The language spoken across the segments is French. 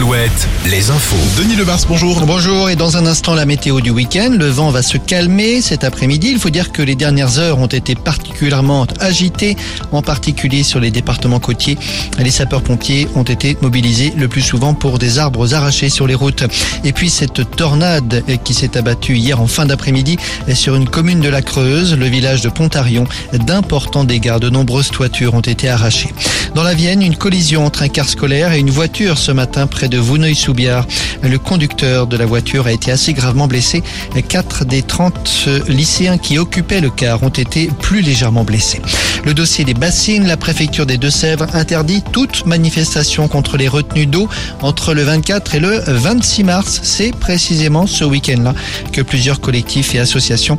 Alouette, les infos. Denis Lebars, bonjour. Bonjour et dans un instant la météo du week-end. Le vent va se calmer cet après-midi. Il faut dire que les dernières heures ont été particulièrement agitées, en particulier sur les départements côtiers. Les sapeurs-pompiers ont été mobilisés le plus souvent pour des arbres arrachés sur les routes. Et puis cette tornade qui s'est abattue hier en fin d'après-midi sur une commune de la Creuse, le village de Pontarion. D'importants dégâts, de nombreuses toitures ont été arrachées. Dans la Vienne, une collision entre un car scolaire et une voiture ce matin près de Vouneuil-sous-Biard. Le conducteur de la voiture a été assez gravement blessé. Quatre des 30 lycéens qui occupaient le car ont été plus légèrement blessés. Le dossier des bassines, la préfecture des Deux-Sèvres interdit toute manifestation contre les retenues d'eau entre le 24 et le 26 mars. C'est précisément ce week-end-là que plusieurs collectifs et associations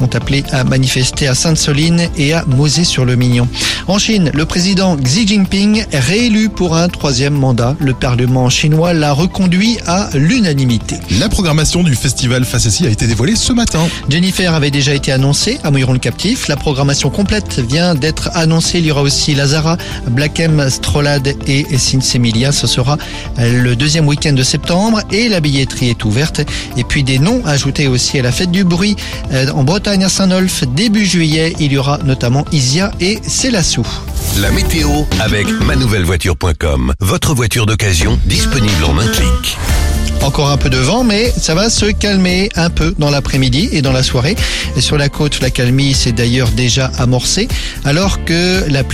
ont appelé à manifester à Sainte-Soline et à Mosée-sur-le-Mignon. En Chine, le président Xi Jinping réélu pour un troisième mandat. Le Parlement chinois l'a reconduit à l'unanimité. La programmation du festival Facessi a été dévoilée ce matin. Jennifer avait déjà été annoncée à Mouilleron le Captif. La programmation complète vient d'être annoncée. Il y aura aussi Lazara, Black M, Strolade et Sinsemilia. Ce sera le deuxième week-end de septembre et la billetterie est ouverte. Et puis des noms ajoutés aussi à la fête du bruit euh, en Bretagne à Saint-Nolf début juillet. Il y aura notamment Isia et Célassou. La météo avec manouvellevoiture.com. Votre voiture d'occasion disponible en un clic. Encore un peu de vent, mais ça va se calmer un peu dans l'après-midi et dans la soirée. Et sur la côte, la calmie s'est d'ailleurs déjà amorcée, alors que la pluie